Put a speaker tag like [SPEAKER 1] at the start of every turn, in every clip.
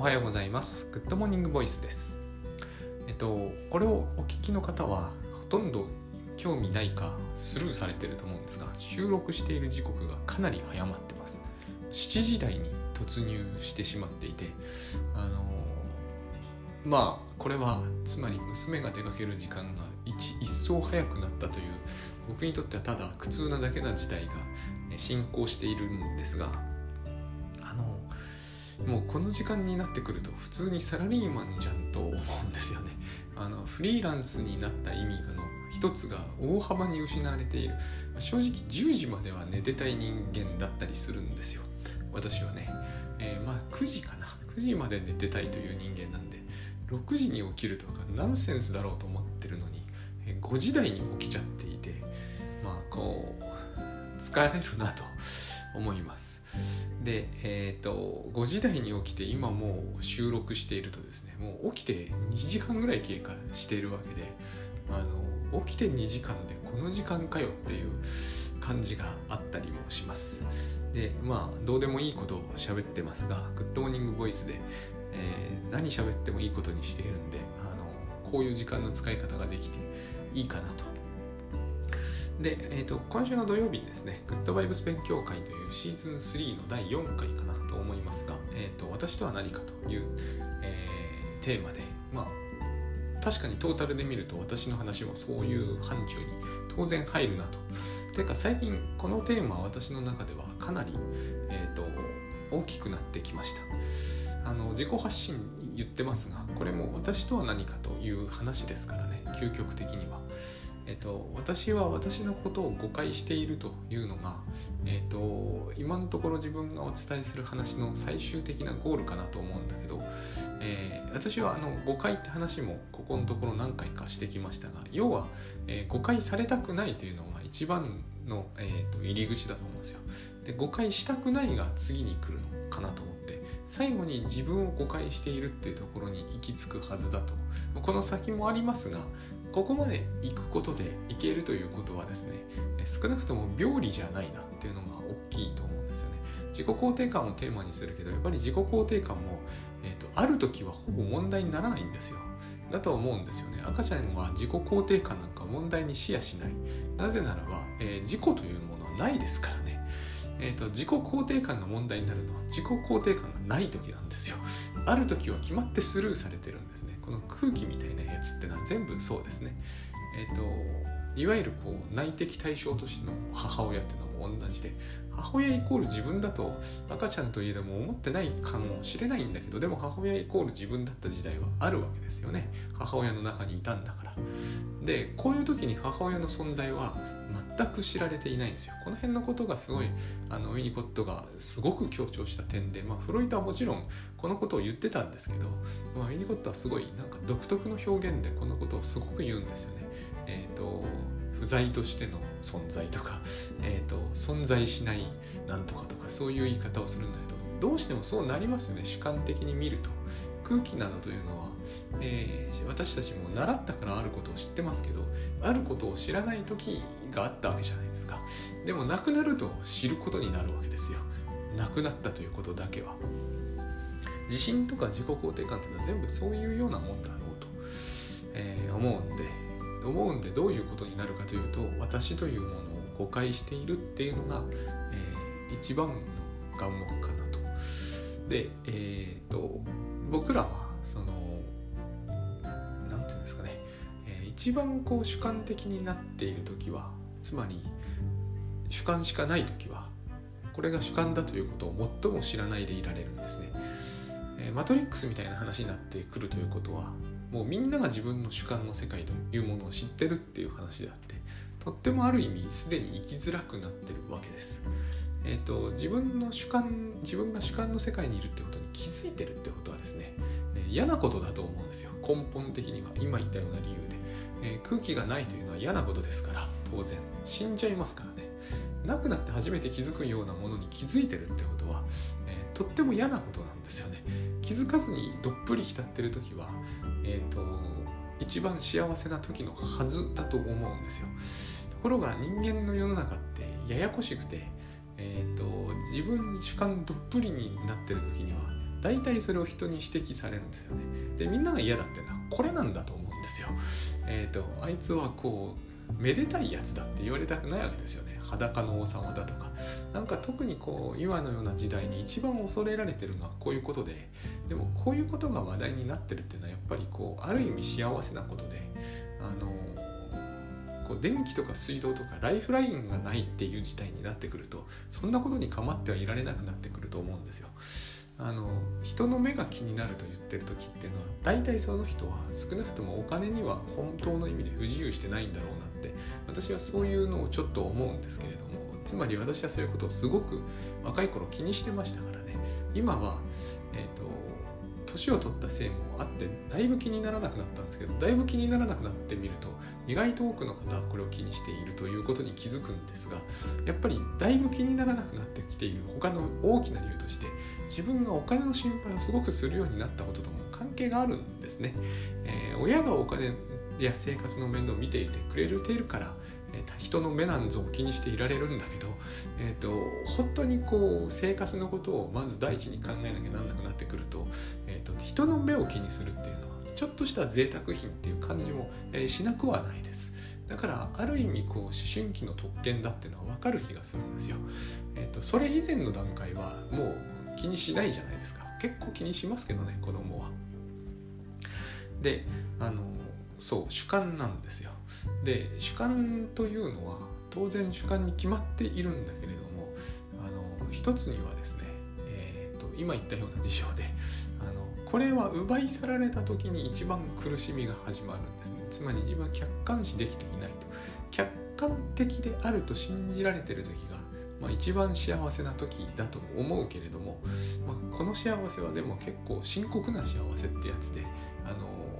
[SPEAKER 1] おはようございます。 Good Morning Voice です。えっとこれをお聞きの方はほとんど興味ないかスルーされてると思うんですが収録している時刻がかなり早まってます。7時台に突入してしまっていてあのまあこれはつまり娘が出かける時間が一一層早くなったという僕にとってはただ苦痛なだけな事態が進行しているんですがもうこの時間になってくると普通にサラリーマンじゃんと思うんですよね。あのフリーランスになった意味の一つが大幅に失われている。正直10時までは寝てたい人間だったりするんですよ。私はね、えー、まあ9時かな。9時まで寝てたいという人間なんで6時に起きるとかナンセンスだろうと思ってるのに5時台に起きちゃっていてまあこう疲れるなと思います。でえっ、ー、と5時台に起きて今もう収録しているとですねもう起きて2時間ぐらい経過しているわけであの起きて2時間でこの時間かよっていう感じがあったりもします。でまあどうでもいいことを喋ってますが Good Morning Voice で、えー、何喋ってもいいことにしているんであのこういう時間の使い方ができていいかなとで、えーと、今週の土曜日にですね、グッドバイブス勉強会というシーズン3の第4回かなと思いますが、えーと、私とは何かという、えー、テーマで、まあ、確かにトータルで見ると私の話もそういう範疇に当然入るなと。てか最近このテーマは私の中ではかなり、えーと大きくなってきました。あの自己発信言ってますがこれも私とは何かという話ですからね究極的には。えっと、私は私のことを誤解しているというのが、えっと、今のところ自分がお伝えする話の最終的なゴールかなと思うんだけど、えー、私はあの誤解って話もここのところ何回かしてきましたが要は、えー、誤解されたくないというのが一番の、えーと、入り口だと思うんですよ。で誤解したくないが次に来るのかなと思って最後に自分を誤解しているっていうところに行き着くはずだと。この先もありますがここまで行くことでいけるということはですね少なくとも病理じゃないなっていうのが大きいと思うんですよね。自己肯定感をテーマにするけどやっぱり自己肯定感も、えーと、ある時はほぼ問題にならないんですよ。だと思うんですよね。赤ちゃんは自己肯定感なんか問題にしやしない。なぜならば、えー、自己というものはないですからね。えーと、自己肯定感が問題になるのは自己肯定感がない時なんですよ ある時は決まってスルーされてるんですねこの空気みたいなやつってのは全部そうですね。えっ、ー、といわゆるこう内的対象としての母親っていうのも同じで母親イコール自分だと赤ちゃんといえども思ってないかもしれないんだけどでも母親イコール自分だった時代はあるわけですよね。母親の中にいたんだから。でこういう時に母親の存在は全く知られていないんですよ。この辺のことがすごいあのウィニコットがすごく強調した点で、まあ、フロイトはもちろんこのことを言ってたんですけど、まあ、ウィニコットはすごいなんか独特の表現でこのことをすごく言うんですよね。え、ー、と不在としての存在とか、えーと、存在しないなんとかとかそういう言い方をするんだけどどうしてもそうなりますよね主観的に見ると。空気などというのは、えー、私たちも習ったからあることを知ってますけどあることを知らない時があったわけじゃないですか。でもなくなると知ることになるわけですよ。なくなったということだけは。自信とか自己肯定感っていうのは全部そういうようなもんだろうと、えー、思うんで。思うんでどういうことになるかというと私というものを誤解しているっていうのが、えー、一番の眼目かなと。で、えーと、僕らはその何て言うんですかね、えー、一番こう主観的になっている時はつまり主観しかない時はこれが主観だということを最も知らないでいられるんですね。えー、マトリックスみたいな話になってくるということはもうみんなが自分の主観の世界というものを知ってるっていう話であってとってもある意味すでに生きづらくなってるわけです。えーと、自分の主観自分が主観の世界にいるってことに気づいてるってことはですね、えー、嫌なことだと思うんですよ。根本的には。今言ったような理由で、えー、空気がないというのは嫌なことですから当然。死んじゃいますからね。亡くなって初めて気づくようなものに気づいてるってことは、えー、とっても嫌なことなんですよね。気づかずにどっぷり浸ってる時はえーと、一番幸せな時のはずだと思うんですよ。ところが人間の世の中ってややこしくて、えーと、自分主観どっぷりになってる時には大体それを人に指摘されるんですよね。でみんなが嫌だっていうのはこれなんだと思うんですよ。えっ、ー、とあいつはこうめでたいやつだって言われたくないわけですよね。裸の王様だとかなんか特にこう今のような時代に一番恐れられてるのはこういうことででもこういうことが話題になってるっていうのはやっぱりこうある意味幸せなことであのこう電気とか水道とかライフラインがないっていう事態になってくるとそんなことに構ってはいられなくなってくると思うんですよ。あの人の目が気になると言ってる時っていうのは大体その人は少なくともお金には本当の意味で不自由してないんだろうなって私はそういうのをちょっと思うんですけれどもつまり私はそういうことをすごく若い頃気にしてましたからね。今はえ、ー、と年を取ったせいもあってだいぶ気にならなくなったんですけどだいぶ気にならなくなってみると意外と多くの方はこれを気にしているということに気づくんですがやっぱりだいぶ気にならなくなってきている他の大きな理由として自分がお金の心配をすごくするようになったこととも関係があるんですね。えー、親がお金や生活の面倒を見ていてくれているからえ人の目なんぞを気にしていられるんだけど、えーと、本当にこう生活のことをまず第一に考えなきゃなんなくなってくると,、えーと、人の目を気にするっていうのはちょっとした贅沢品っていう感じも、えー、しなくはないです。だからある意味こう思春期の特権だっていうのは分かる気がするんですよ。えーと、それ以前の段階はもう気にしないじゃないですか。結構気にしますけどね子供は。であのそう主観なんですよ。で主観というのは当然主観に決まっているんだけれどもあの一つにはですね、えーと、今言ったような事象であのこれは奪い去られた時に一番苦しみが始まるんですね。つまり自分は客観視できていないと。客観的であると信じられてる時がまあ、一番幸せな時だと思うけれども、まあ、この幸せはでも結構深刻な幸せってやつであの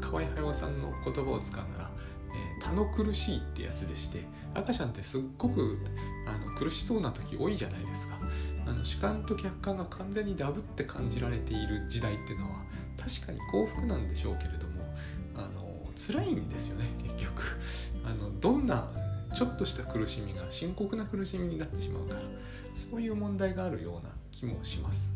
[SPEAKER 1] 河合駿さんの言葉を使うなら「えー、他の苦しい」ってやつでして赤ちゃんってすっごくあの苦しそうな時多いじゃないですか。あの主観と客観が完全にダブって感じられている時代っていうのは確かに幸福なんでしょうけれどもあの辛いんですよね結局。あのどんなちょっとした苦しみが深刻な苦しみになってしまうからそういう問題があるような気もします。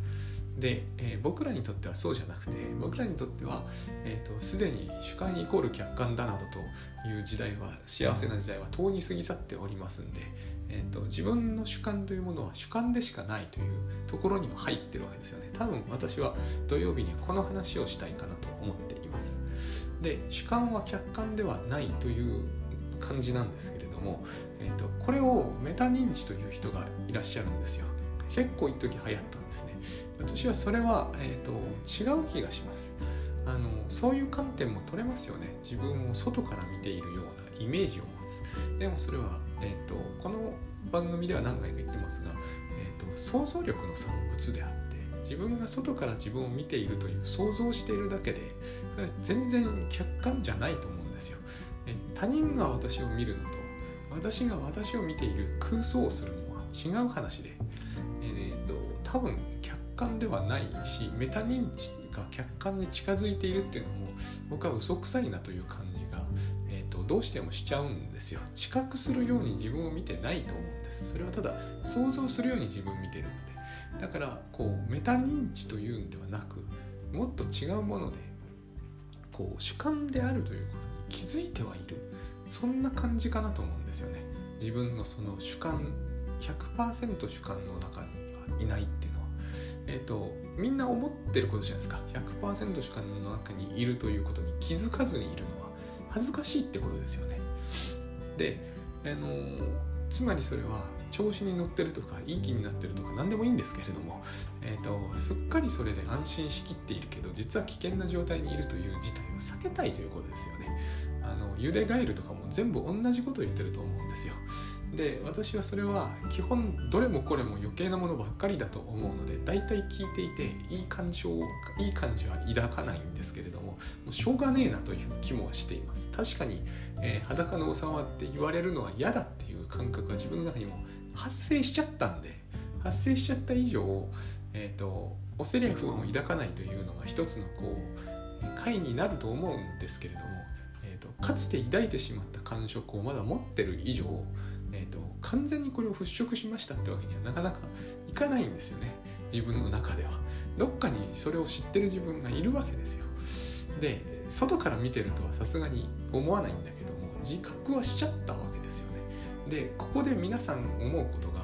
[SPEAKER 1] で、えー、僕らにとってはそうじゃなくて僕らにとってはすで、えーに主観イコール客観だなどという時代は幸せな時代はとうに過ぎ去っておりますんで、えーと、自分の主観というものは主観でしかないというところには入ってるわけですよね。多分私は土曜日にこの話をしたいかなと思っています。で主観は客観ではないという感じなんですけれども、えーとこれをメタ認知という人がいらっしゃるんですよ。結構一時流行ったんですね。私はそれは、えーと、違う気がします。あのそういう観点も取れますよね。自分を外から見ているようなイメージを持つ。でもそれは、えーと、この番組では何回か言ってますが、えーと、想像力の産物であって自分が外から自分を見ているという想像しているだけでそれ全然客観じゃないと思うんですよ。他人が私を見るのと私が私を見ている空想をするの違う話で。えー、と多分客観ではないしメタ認知が客観に近づいているっていうのも僕は嘘くさいなという感じが、えーと、どうしてもしちゃうんですよ。知覚するように自分を見てないと思うんです。それはただ想像するように自分を見てるんでだからこうメタ認知というんではなくもっと違うものでこう主観であるということに気づいてはいる。そんな感じかなと思うんですよね。自分のその主観100%主観の中にいないっていうのは、えーと、みんな思ってることじゃないですか100%主観の中にいるということに気づかずにいるのは恥ずかしいってことですよね。で、あのつまりそれは調子に乗ってるとかいい気になってるとか何でもいいんですけれども、えーと、すっかりそれで安心しきっているけど実は危険な状態にいるという事態を避けたいということですよね。あのゆでガエルとかも全部同じこと言ってると思うんですよ。で私はそれは基本どれもこれも余計なものばっかりだと思うので大体聞いていていい感情いい感じは抱かないんですけれどももうしょうがねえなという気もしています。確かに、えー、裸の王様って言われるのは嫌だっていう感覚が自分の中にも発生しちゃったんで発生しちゃった以上、えーと、オセリアフも抱かないというのが一つのこう解になると思うんですけれども、えーとかつて抱いてしまった感触をまだ持ってる以上えーと、完全にこれを払拭しましたってわけにはなかなかいかないんですよね。自分の中では。どっかにそれを知ってる自分がいるわけですよ。で外から見てるとはさすがに思わないんだけども自覚はしちゃったわけですよね。でここで皆さん思うことが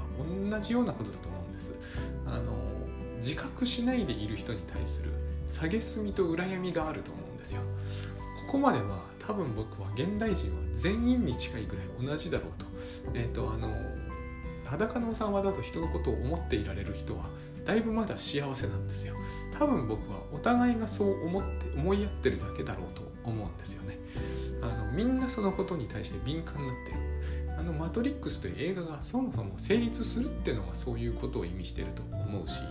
[SPEAKER 1] 同じようなことだと思うんです。あの自覚しないでいる人に対する蔑みと羨みがあると思うんですよ。ここまでは多分僕は現代人は全員に近いぐらい同じだろうとえっ、ー、とあの裸の王様だと人のことを思っていられる人はだいぶまだ幸せなんですよ。多分僕はお互いがそう思って思い合ってるだけだろうと思うんですよね。あのみんなそのことに対して敏感になってる。あの「マトリックス」という映画がそもそも成立するっていうのがそういうことを意味してると思うし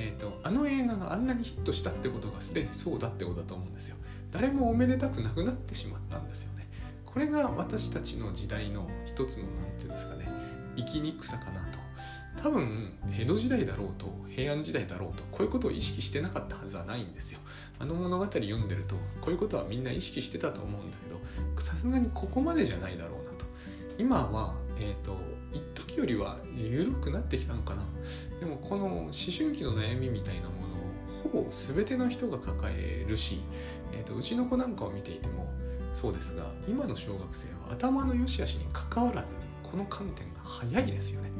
[SPEAKER 1] えーと、あの映画があんなにヒットしたってことがすでにそうだってことだと思うんですよ。誰もおめでたくなくなってしまったんですよね。これが私たちの時代の一つの何て言うんですかね生きにくさかなと。多分江戸時代だろうと平安時代だろうとこういうことを意識してなかったはずはないんですよ。あの物語読んでるとこういうことはみんな意識してたと思うんだけどさすがにここまでじゃないだろうなと。今はえっ、ー、と一時よりは緩くなってきたのかな。でもこの思春期の悩みみたいなものをほぼ全ての人が抱えるし、えーと、うちの子なんかを見ていてもそうですが今の小学生は頭の良し悪しにかかわらずこの観点が早いですよね。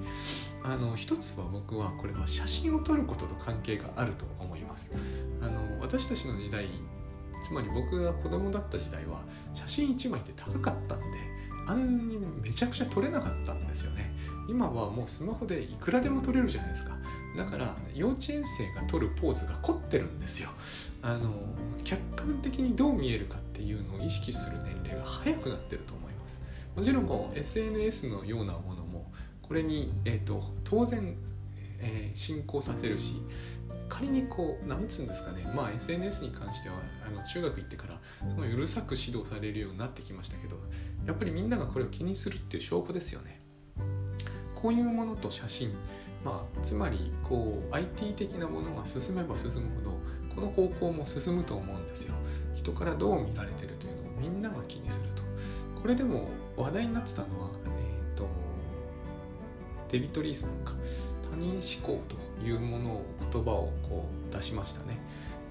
[SPEAKER 1] あの一つは僕はこれは写真を撮ることと関係があると思います。あの私たちの時代つまり僕が子供だった時代は写真1枚って高かったんであんにめちゃくちゃ撮れなかったんですよね今はもうスマホでいくらでも撮れるじゃないですかだから幼稚園生が撮るポーズが凝ってるんですよあの客観的にどう見えるかっていうのを意識する年齢が早くなってると思います。もちろんこう SNS のようなものもこれに、えーと、当然、えー、進行させるし仮にこうなんつうんですかねまあ SNS に関してはあの中学行ってからすごいうるさく指導されるようになってきましたけどやっぱりみんながこれを気にするっていう証拠ですよね。こういうものと写真まあつまりこう IT 的なものが進めば進むほどこの方向も進むと思うんですよ。人からどう見られてるというのをみんなが気にすると。これでも話題になってたのはえ、ー、とデビット・リースなんか。他人思考というものを言葉をこう出しましたね。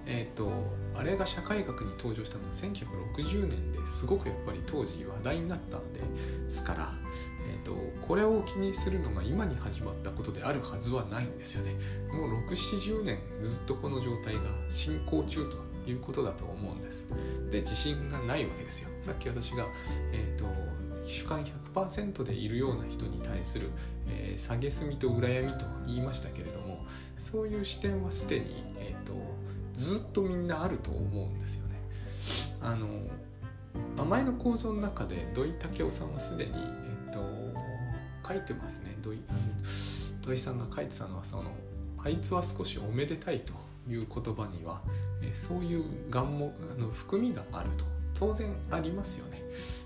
[SPEAKER 1] えっ、ー、とあれが社会学に登場したのは1960年ですごくやっぱり当時話題になったんですから、えーと、これを気にするのが今に始まったことであるはずはないんですよね。もう670年ずっとこの状態が進行中ということだと思うんです。で自信がないわけですよ。さっき私が、えーと、主観100%でいるような人に対する、えー、蔑みと羨みと言いましたけれどもそういう視点はすでに、えーとずっとみんなあると思うんですよね。あの前の構造の中で土井武雄さんはすでに、えっと、書いてますね。土井土井さんが書いてたのはその「あいつは少しおめでたい」という言葉には、えそういう願望あの含みがあると当然ありますよね。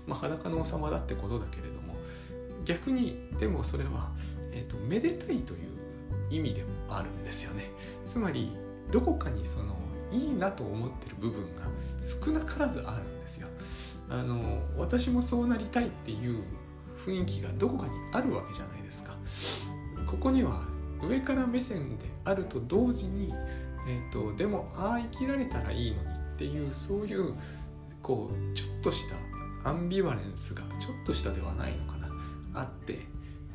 [SPEAKER 1] まあ、裸の王様だってことだけれども逆にでもそれは、えーとめでたいという意味でもあるんですよね。つまりどこかにそのいいなと思ってる部分が少なからずあるんですよ。あの私もそうなりたいっていう雰囲気がどこかにあるわけじゃないですか。ここには上から目線であると同時に、えーと、でもああ生きられたらいいのにっていうそういうこうちょっとしたアンビバレンスがちょっとしたではないのかな。あって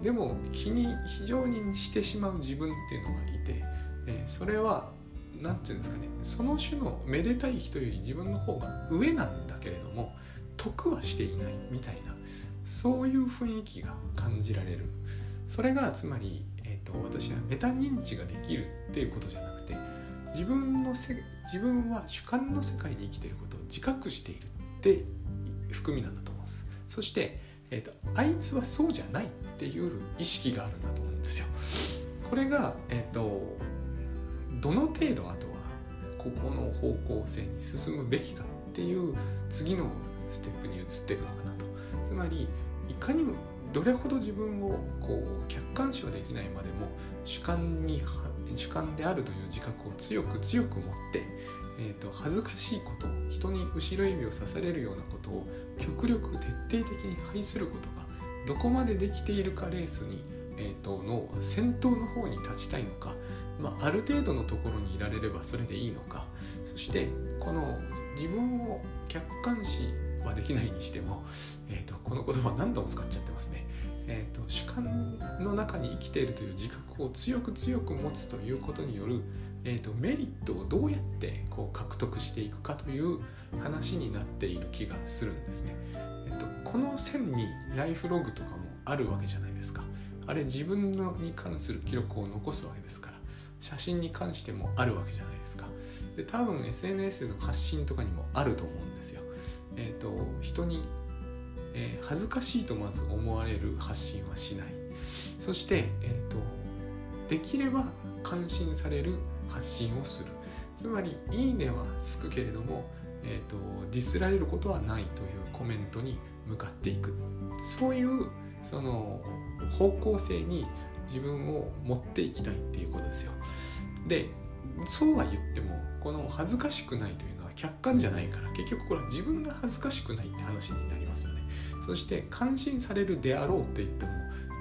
[SPEAKER 1] でも気に非常にしてしまう自分っていうのがいて、えー、それは何て言うんですかね。その種のめでたい人より自分の方が上なんだけれども得はしていないみたいなそういう雰囲気が感じられる。それがつまり、えーと、私はメタ認知ができるっていうことじゃなく自分のせ自分は主観の世界に生きていることを自覚しているって含みなんだと思うんです。そして、えーと、あいつはそうじゃないっていう意識があるんだと思うんですよ。これが、えーとどの程度あとはここの方向性に進むべきかっていう次のステップに移っていくのかなと。つまりいかにもどれほど自分をこう客観視はできないまでも主観に反主観であるという自覚を強く強く持って、えーと、恥ずかしいこと人に後ろ指を刺されるようなことを極力徹底的に排することがどこまでできているかレースに、えーと、の先頭の方に立ちたいのか、まあ、ある程度のところにいられればそれでいいのかそしてこの自分を客観視はできないにしても、えーと、この言葉何度も使っちゃってますね。えーと、主観の中に生きているという自覚を強く強く持つということによる、えーと、メリットをどうやってこう獲得していくかという話になっている気がするんですね。えーと、この線にライフログとかもあるわけじゃないですか。あれ自分のに関する記録を残すわけですから写真に関してもあるわけじゃないですか。で多分 SNS の発信とかにもあると思うんですよ。え、ー、と人に、えー、恥ずかしいとまず思われる発信はしない。そして、えーとできれば感心される発信をする。つまり「いいね」はつくけれども、えーと、ディスられることはないというコメントに向かっていく。そういうその方向性に自分を持っていきたいっていうことですよ。でそうは言ってもこの恥ずかしくないというのは客観じゃないから結局これは自分が恥ずかしくないって話になりますよね。そして感心されるであろうって言っても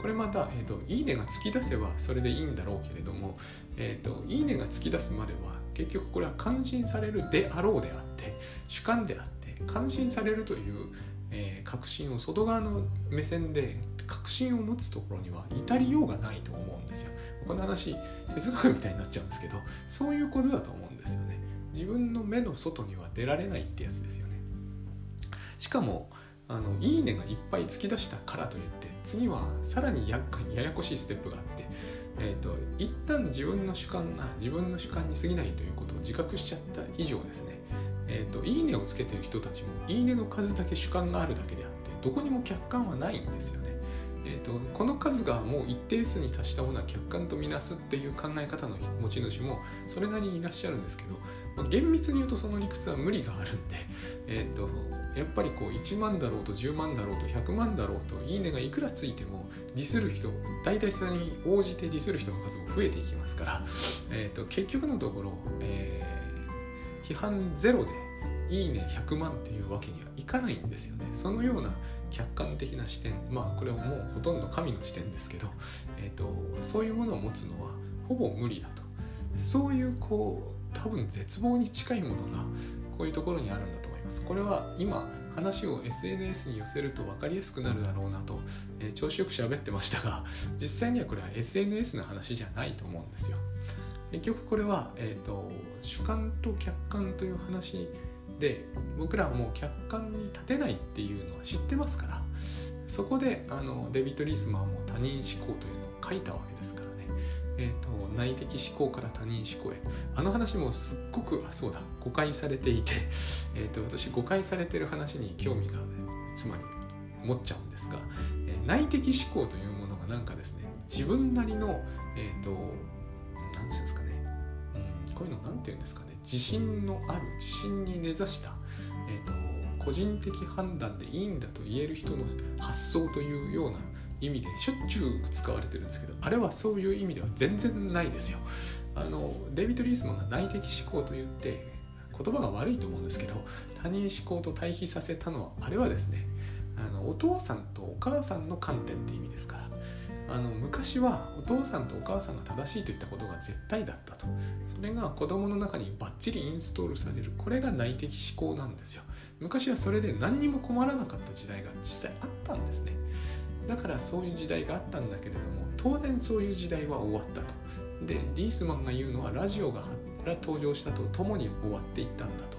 [SPEAKER 1] これまた、えーと、いいねが突き出せばそれでいいんだろうけれども、えーと、いいねが突き出すまでは結局これは感心されるであろうであって主観であって感心されるという、えー、確信を外側の目線で確信を持つところには至りようがないと思うんですよ。この話哲学みたいになっちゃうんですけどそういうことだと思うんですよね。自分の目の外には出られないってやつですよね。しかもあのいいねがいっぱい突き出したからといって次はさらに厄介にややこしいステップがあって、えーと、一旦自分の主観が自分の主観に過ぎないということを自覚しちゃった以上ですね、えーと、いいねをつけてる人たちもいいねの数だけ主観があるだけであってどこにも客観はないんですよね。えーと、この数がもう一定数に達したものは客観とみなすっていう考え方の持ち主もそれなりにいらっしゃるんですけど、まあ、厳密に言うとその理屈は無理があるんで、えーと、やっぱりこう1万だろうと10万だろうと100万だろうといいねがいくらついてもディスる人大体それに応じてディスる人の数も増えていきますから、えーと、結局のところ、えー、批判ゼロでいいね100万っていうわけにはいかないんですよね。そのような客観的な視点まあこれはもうほとんど神の視点ですけど、えーと、そういうものを持つのはほぼ無理だと。そういうこう多分絶望に近いものがこういうところにあるんだと思います。これは今話を SNS に寄せると分かりやすくなるだろうなと、えー、調子よく喋ってましたが実際にはこれは SNS の話じゃないと思うんですよ。結局これは、えーと主観と客観という話で僕らはもう客観に立てないっていうのは知ってますからそこであのデビッド・リースマンも他人思考というのを書いたわけですからね、えーと、内的思考から他人思考へあの話もすっごくあそうだ誤解されていて、えーと、私誤解されてる話に興味がつまり持っちゃうんですが、えー、内的思考というものがなんかですね自分なりのえっ、ー、と何て言うんですかね、うん、こういうの何て言うんですかね自信のある自信に根ざした、えーと、個人的判断でいいんだと言える人の発想というような意味でしょっちゅう使われてるんですけどあれはそういう意味では全然ないですよ。あのデビッド・リースマンが内的思考と言って言葉が悪いと思うんですけど他人思考と対比させたのはあれはですねあのお父さんとお母さんの観点って意味ですからあの昔はお父さんとお母さんが正しいといったことが絶対だったと。それが子供の中にバッチリインストールされる。これが内的思考なんですよ。昔はそれで何にも困らなかった時代が実際あったんですね。だからそういう時代があったんだけれども当然そういう時代は終わったと。でリースマンが言うのはラジオが登場したとともに終わっていったんだと。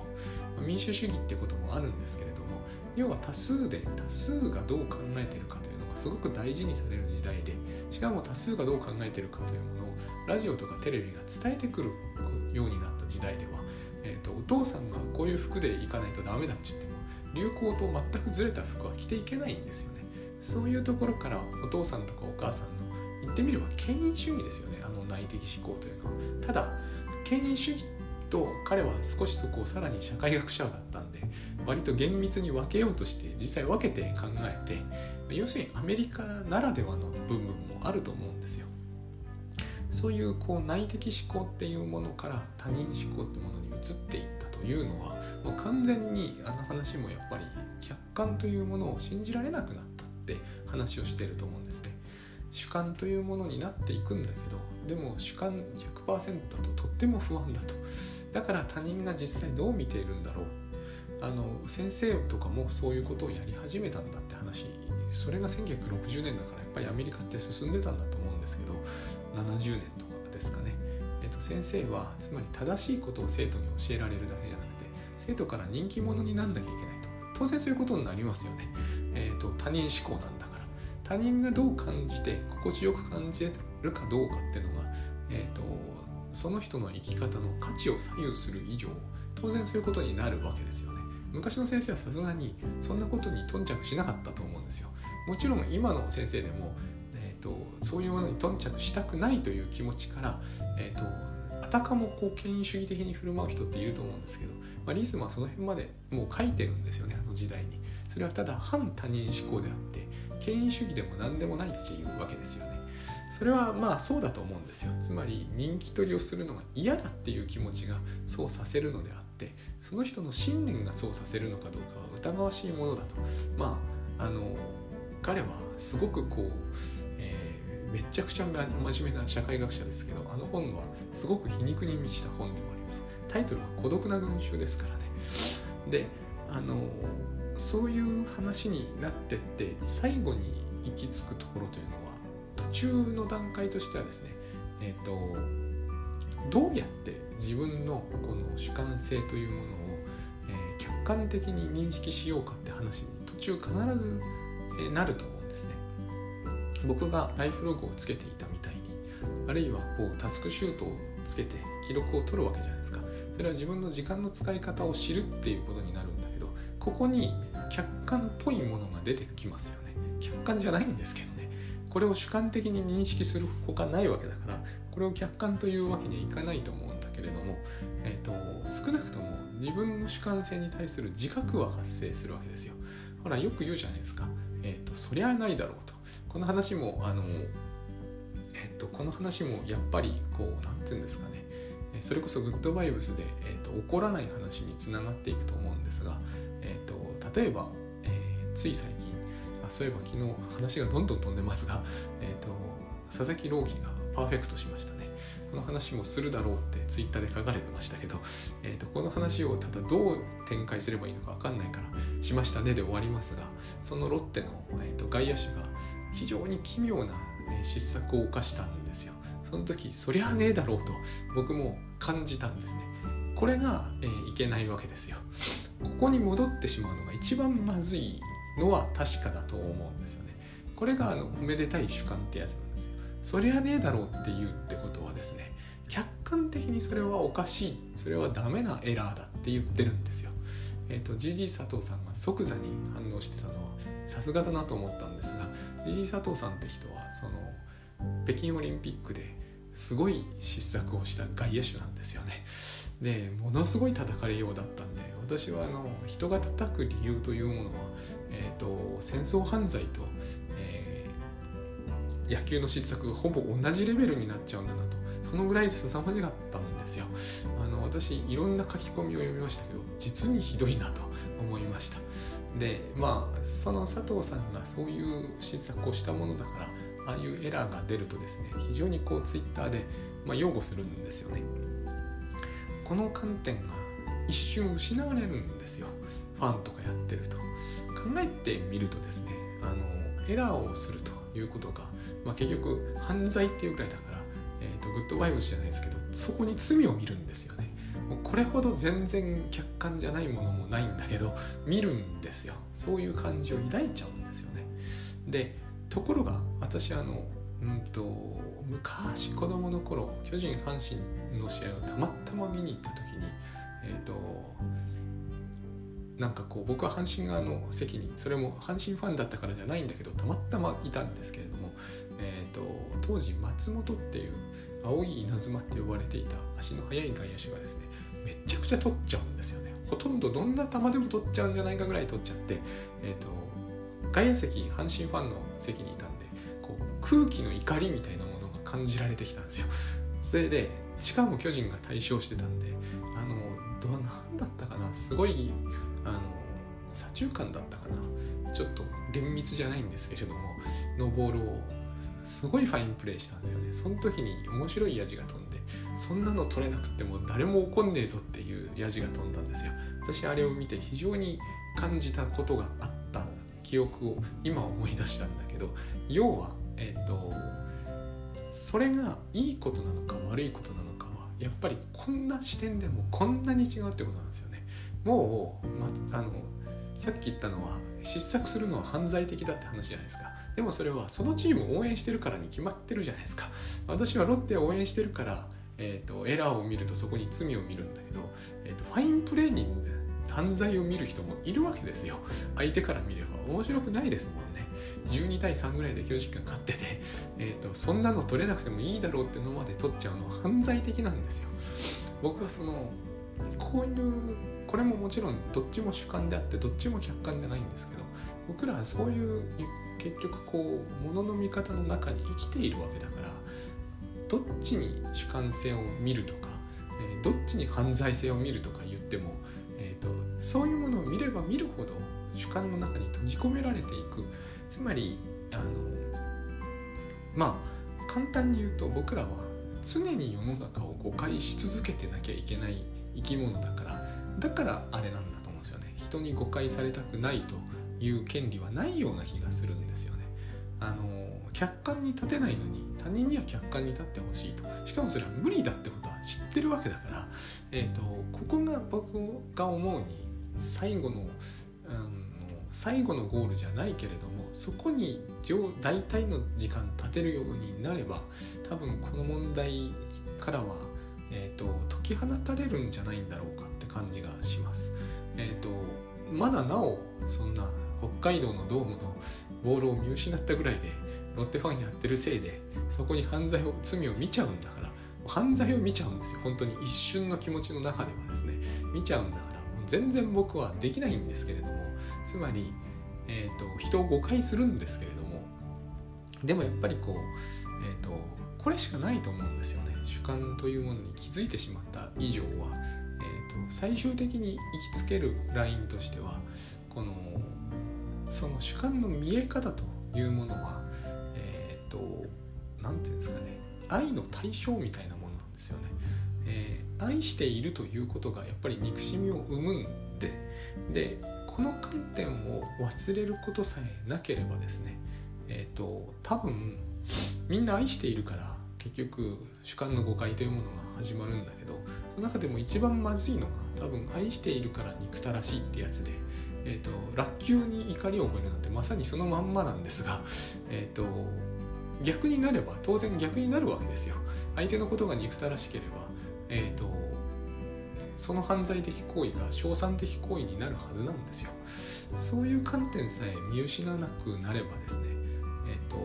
[SPEAKER 1] 民主主義ってこともあるんですけれども要は多数で多数がどう考えてるかと。すごく大事にされる時代でしかも多数がどう考えてるかというものをラジオとかテレビが伝えてくるようになった時代では、えーと、お父さんがこういう服で行かないとダメだって言っても流行と全くずれた服は着ていけないんですよね。そういうところからお父さんとかお母さんの言ってみれば権威主義ですよね。あの内的思考というのは。ただ権威主義と彼は少しそこをさらに社会学者だったんで割と厳密に分けようとして実際分けて考えて要するにアメリカならではの部分もあると思うんですよ。そういうこう内的思考っていうものから他人思考ってものに移っていったというのはもう完全にあの話もやっぱり客観というものを信じられなくなったって話をしてると思うんですね。主観というものになっていくんだけどでも主観100%だととっても不安だとだから他人が実際どう見ているんだろうあの先生とかもそういうことをやり始めたんだって話それが1960年だからやっぱりアメリカって進んでたんだと思うんですけど70年とかですかね、えー、と先生はつまり正しいことを生徒に教えられるだけじゃなくて生徒から人気者になんなきゃいけないと。当然そういうことになりますよね、えーと、他人思考なんだから。他人がどう感じて心地よく感じるかどうかっていうのが、えーとその人の生き方の価値を左右する以上当然そういうことになるわけですよね。昔の先生はさすがにそんなことに頓着しなかったと思うんですよ。もちろん今の先生でも、えーと、そういうものに頓着したくないという気持ちから、えーと、あたかもこう権威主義的に振る舞う人っていると思うんですけど、まあ、リスマはその辺までもう書いてるんですよねあの時代に。それはただ反他人思考であって権威主義でも何でもないっていうわけですよね。それはまあそうだと思うんですよ。つまり人気取りをするのが嫌だっていう気持ちがそうさせるのであってその人の信念がそうさせるのかどうかは疑わしいものだと。まああの彼はすごくこう、えー、めちゃくちゃ真面目な社会学者ですけどあの本はすごく皮肉に満ちた本でもあります。タイトルは「孤独な群衆」ですからね。であのそういう話になってって最後に行き着くところというのは途中の段階としてはですねえっ、ー、とどうやって自分のこの主観性というものを、えー、客観的に認識しようかって話に途中必ず、えなると思うんですね。僕がライフログをつけていたみたいにあるいはこうタスクシュートをつけて記録を取るわけじゃないですか。それは自分の時間の使い方を知るっていうことになるんだけどここに客観っぽいものが出てきますよね。客観じゃないんですけどね。これを主観的に認識するほかないわけだからこれを客観というわけにはいかないと思うけれども、えーと、少なくとも自分の主観性に対する自覚は発生するわけですよ。ほらよく言うじゃないですか。えっ、ー、とそりゃないだろうと。この話もあのえっ、ー、とこの話もやっぱりこう何て言うんですかね。それこそグッドバイブスで、えーと、起こらない話につながっていくと思うんですが、えーと、例えば、えー、つい最近あそういえば昨日話がどんどん飛んでますが、えーと佐々木朗希がパーフェクトしましたこの話もするだろうってツイッターで書かれてましたけど、えーと、この話をただどう展開すればいいのか分かんないからしましたねで終わりますがそのロッテの、えーと、外野手が非常に奇妙な、え失策を犯したんですよ。その時そりゃねえだろうと僕も感じたんですね。これが、えー、いけないわけですよ。ここに戻ってしまうのが一番まずいのは確かだと思うんですよね。これがあのおめでたい主観ってやつなんですよ。そりゃねえだろうって言うってことはですね客観的にそれはおかしいそれはダメなエラーだって言ってるんですよ。えっ、ー、と GG 佐藤さんが即座に反応してたのはさすがだなと思ったんですが GG 佐藤さんって人はその北京オリンピックですごい失策をした外野手なんですよね。でものすごい叩かれようだったんで私はあの人が叩く理由というものは、えーと戦争犯罪と野球の失策がほぼ同じレベルになっちゃうんだなと。そのぐらい凄まじかったんですよ。あの私いろんな書き込みを読みましたけど実にひどいなと思いました。でまあその佐藤さんがそういう失策をしたものだからああいうエラーが出るとですね非常にこうツイッターで、まあ、擁護するんですよね。この観点が一瞬失われるんですよ。ファンとかやってると。考えてみるとですねあのエラーをすると。いうことがまあ、結局犯罪っていうぐらいだから、えーと、グッドバイブスじゃないですけどそこに罪を見るんですよね。もうこれほど全然客観じゃないものもないんだけど見るんですよ。そういう感じを抱いちゃうんですよね。でところが私あのうんと昔子供の頃巨人阪神の試合をたまたま見に行った時にえっ、ー、となんかこう僕は阪神側の席にそれも阪神ファンだったからじゃないんだけどたまたまいたんですけれども、えーと、当時松本っていう青い稲妻って呼ばれていた足の速い外野手がですねめちゃくちゃ取っちゃうんですよね。ほとんどどんな球でも取っちゃうんじゃないかぐらい取っちゃって、えーと、外野席阪神ファンの席にいたんでこう空気の怒りみたいなものが感じられてきたんですよ。それでしかも巨人が大勝してたんであのど何だったかな？すごいあの左中間だったかな？ちょっと厳密じゃないんですけれどものボールをすごいファインプレーしたんですよね。その時に面白いヤジが飛んでそんなの取れなくても誰も怒んねえぞっていうヤジが飛んだんですよ。私あれを見て非常に感じたことがあった記憶を今思い出したんだけど要はえっ、ー、とそれがいいことなのか悪いことなのかやっぱりこんな視点でもこんなに違うってことなんですよね。もう、ま、あのさっき言ったのは失策するのは犯罪的だって話じゃないですか。でもそれはそのチームを応援してるからに決まってるじゃないですか。私はロッテを応援してるからえーと、エラーを見るとそこに罪を見るんだけど、えーと、ファインプレーに犯罪を見る人もいるわけですよ。相手から見れば面白くないですもんね。12対3ぐらいで巨人が勝ってて、えーと、とそんなの取れなくてもいいだろうってのまで取っちゃうのは犯罪的なんですよ。僕はそのこういうこれももちろんどっちも主観であってどっちも客観じゃないんですけど僕らはそういう結局こうものの見方の中に生きているわけだからどっちに主観性を見るとか、えー、どっちに犯罪性を見るとか言っても、えーと、そういうものを見れば見るほど主観の中に閉じ込められていく。つまりあのまあ簡単に言うと僕らは常に世の中を誤解し続けてなきゃいけない生き物だからだからあれなんだと思うんですよね。人に誤解されたくないという権利はないような気がするんですよね。あの客観に立てないのに他人には客観に立ってほしいと。しかもそれは無理だってことは知ってるわけだから、えーと、ここが僕が思うに最後の、うん、最後のゴールじゃないけれどもそこに大体の時間立てるようになれば多分この問題からは、えーと、解き放たれるんじゃないんだろうかって感じがします。えーとまだなおそんな北海道のドームのボールを見失ったぐらいでロッテファンやってるせいでそこに犯罪を罪を見ちゃうんだから犯罪を見ちゃうんですよ本当に一瞬の気持ちの中ではですね見ちゃうんだからもう全然僕はできないんですけれどもつまり、えーと、人を誤解するんですけれどもでもやっぱりこう、えーと、これしかないと思うんですよね。主観というものに気づいてしまった以上は、えーと最終的に行きつけるラインとしてはこのその主観の見え方というものはえっ、ー、と何て言うんですかね愛の対象みたいなものなんですよね、えー、愛しているということがやっぱり憎しみを生むんででこの観点を忘れることさえなければですねえっ、ー、と多分みんな愛しているから結局主観の誤解というものが始まるんだけどその中でも一番まずいのが多分愛しているから憎たらしいってやつでえーと、ラッキューに怒りを覚えるなんてまさにそのまんまなんですが、えーと、逆になれば当然逆になるわけですよ。相手のことが憎たらしければ、えーと、その犯罪的行為が称賛的行為になるはずなんですよ。そういう観点さえ見失わなくなればですね、えー、と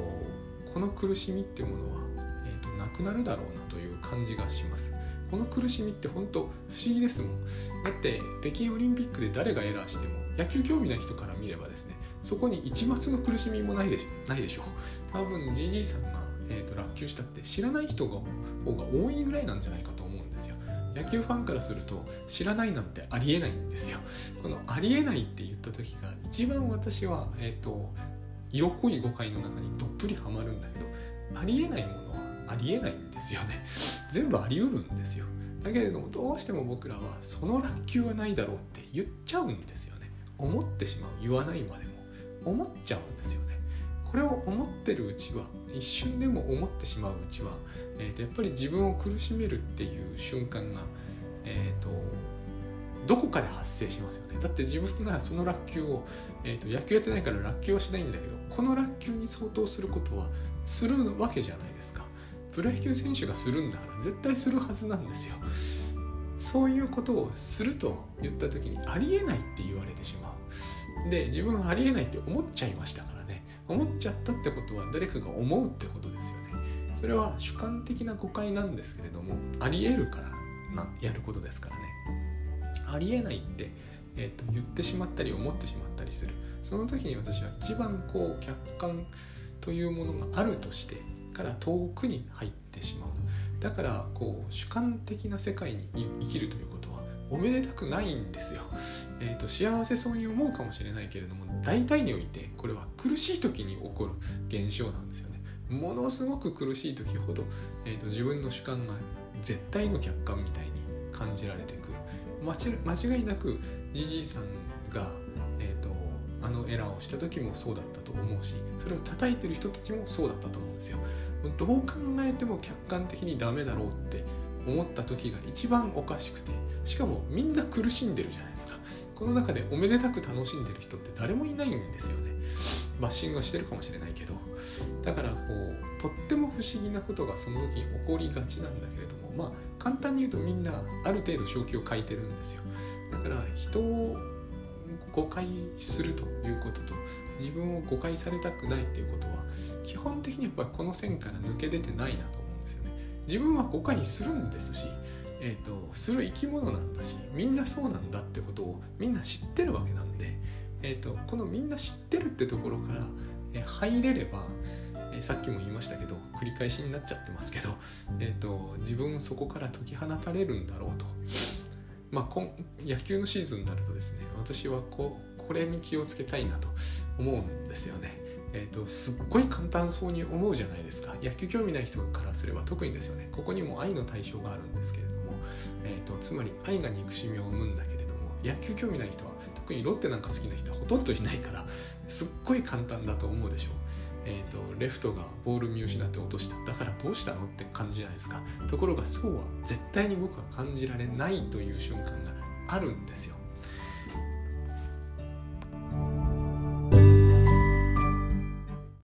[SPEAKER 1] この苦しみってものは、えー、となくなるだろうなという感じがします。この苦しみって本当不思議ですもん。だって北京オリンピックで誰がエラーしても野球興味ない人から見ればですねそこに一抹の苦しみもないでしょないでしょう。多分 GG さんが、えーと、落球したって知らない人が方が多いぐらいなんじゃないか野球ファンからすると知らないなんてありえないんですよ。このありえないって言った時が一番私は、えーと色濃い誤解の中にどっぷりはまるんだけどありえないものはありえないんですよね。全部あり得るんですよ。だけれどもどうしても僕らはその落球はないだろうって言っちゃうんですよね。思ってしまう。言わないまでも。思っちゃうんですよね。これを思ってるうちは一瞬でも思ってしまううちは、えーと、やっぱり自分を苦しめるっていう瞬間が、えーと、どこかで発生しますよね。だって自分がその落球を、えーと、野球やってないから落球はしないんだけどこの落球に相当することはするわけじゃないですか。プロ野球選手がするんだから絶対するはずなんですよ。そういうことをすると言った時にありえないって言われてしまう。で自分はありえないって思っちゃいましたから思っちゃったってことは誰かが思うってことですよね。それは主観的な誤解なんですけれどもありえるからなやることですからね。ありえないって、えーと、言ってしまったり思ってしまったりする。その時に私は一番こう客観というものがあるとしてから遠くに入ってしまう。だからこう主観的な世界に生きるということおめでたくないんですよ、えーと、幸せそうに思うかもしれないけれども大体においてこれは苦しい時に起こる現象なんですよね。ものすごく苦しい時ほど、えーと、自分の主観が絶対の客観みたいに感じられてくる。間違いなくじじいさんが、えーと、あのエラーをした時もそうだったと思うしそれを叩いてる人たちもそうだったと思うんですよ。どう考えても客観的にダメだろうって思った時が一番おかしくてしかもみんな苦しんでるじゃないですか。この中でおめでたく楽しんでる人って誰もいないんですよね。バッシングはしてるかもしれないけど。だからこうとっても不思議なことがその時に起こりがちなんだけれどもまあ簡単に言うとみんなある程度正気を書いてるんですよ。だから人を誤解するということと自分を誤解されたくないっていうことは基本的にやっぱりこの線から抜け出てないなと。自分は誤解するんですしえーと、する生き物なんだしみんなそうなんだってことをみんな知ってるわけなんで、えーと、このみんな知ってるってところから、え、入れれば、えー、さっきも言いましたけど繰り返しになっちゃってますけど、えーと、自分そこから解き放たれるんだろうと。まあ、野球のシーズンになるとですね私はここれに気をつけたいなと思うんですよね。えーと、すっごい簡単そうに思うじゃないですか。野球興味ない人からすれば特にですよね。ここにも愛の対象があるんですけれどもえーと、つまり愛が憎しみを生むんだけれども野球興味ない人は特にロッテなんか好きな人はほとんどいないからすっごい簡単だと思うでしょう。えーと、レフトがボール見失って落としただからどうしたのって感じじゃないですか。ところがそうは絶対に僕は感じられないという瞬間があるんですよ。